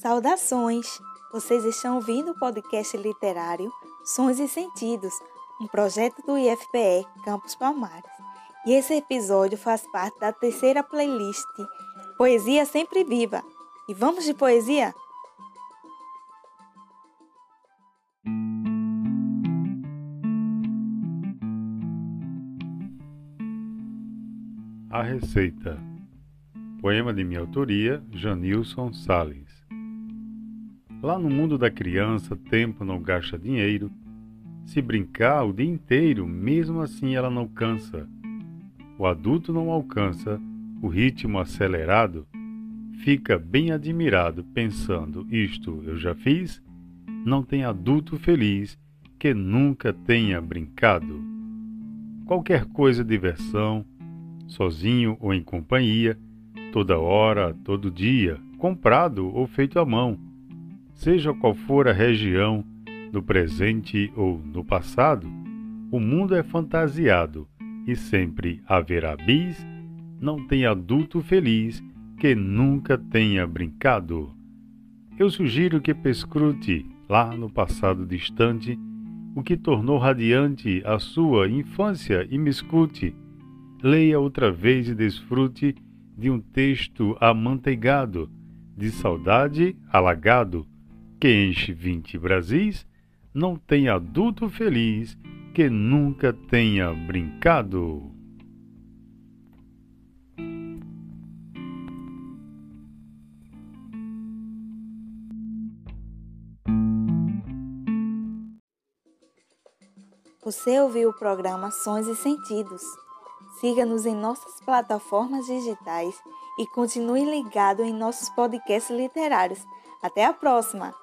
Saudações! Vocês estão ouvindo o podcast literário Sons e Sentidos, um projeto do IFPE Campus Palmares. E esse episódio faz parte da terceira playlist Poesia Sempre Viva. E vamos de poesia? A Receita Poema de minha autoria, Janilson Salles Lá no mundo da criança, tempo não gasta dinheiro. Se brincar o dia inteiro, mesmo assim ela não cansa. O adulto não alcança o ritmo acelerado. Fica bem admirado, pensando: isto eu já fiz? Não tem adulto feliz que nunca tenha brincado. Qualquer coisa diversão, sozinho ou em companhia, toda hora, todo dia, comprado ou feito à mão. Seja qual for a região, no presente ou no passado, o mundo é fantasiado e sempre haverá bis, não tem adulto feliz que nunca tenha brincado. Eu sugiro que pescrute, lá no passado distante, o que tornou radiante a sua infância e me escute leia outra vez e desfrute de um texto amanteigado, de saudade alagado, que enche vinte Brasis, não tem adulto feliz que nunca tenha brincado. Você ouviu o programa Sons e Sentidos. Siga-nos em nossas plataformas digitais e continue ligado em nossos podcasts literários. Até a próxima!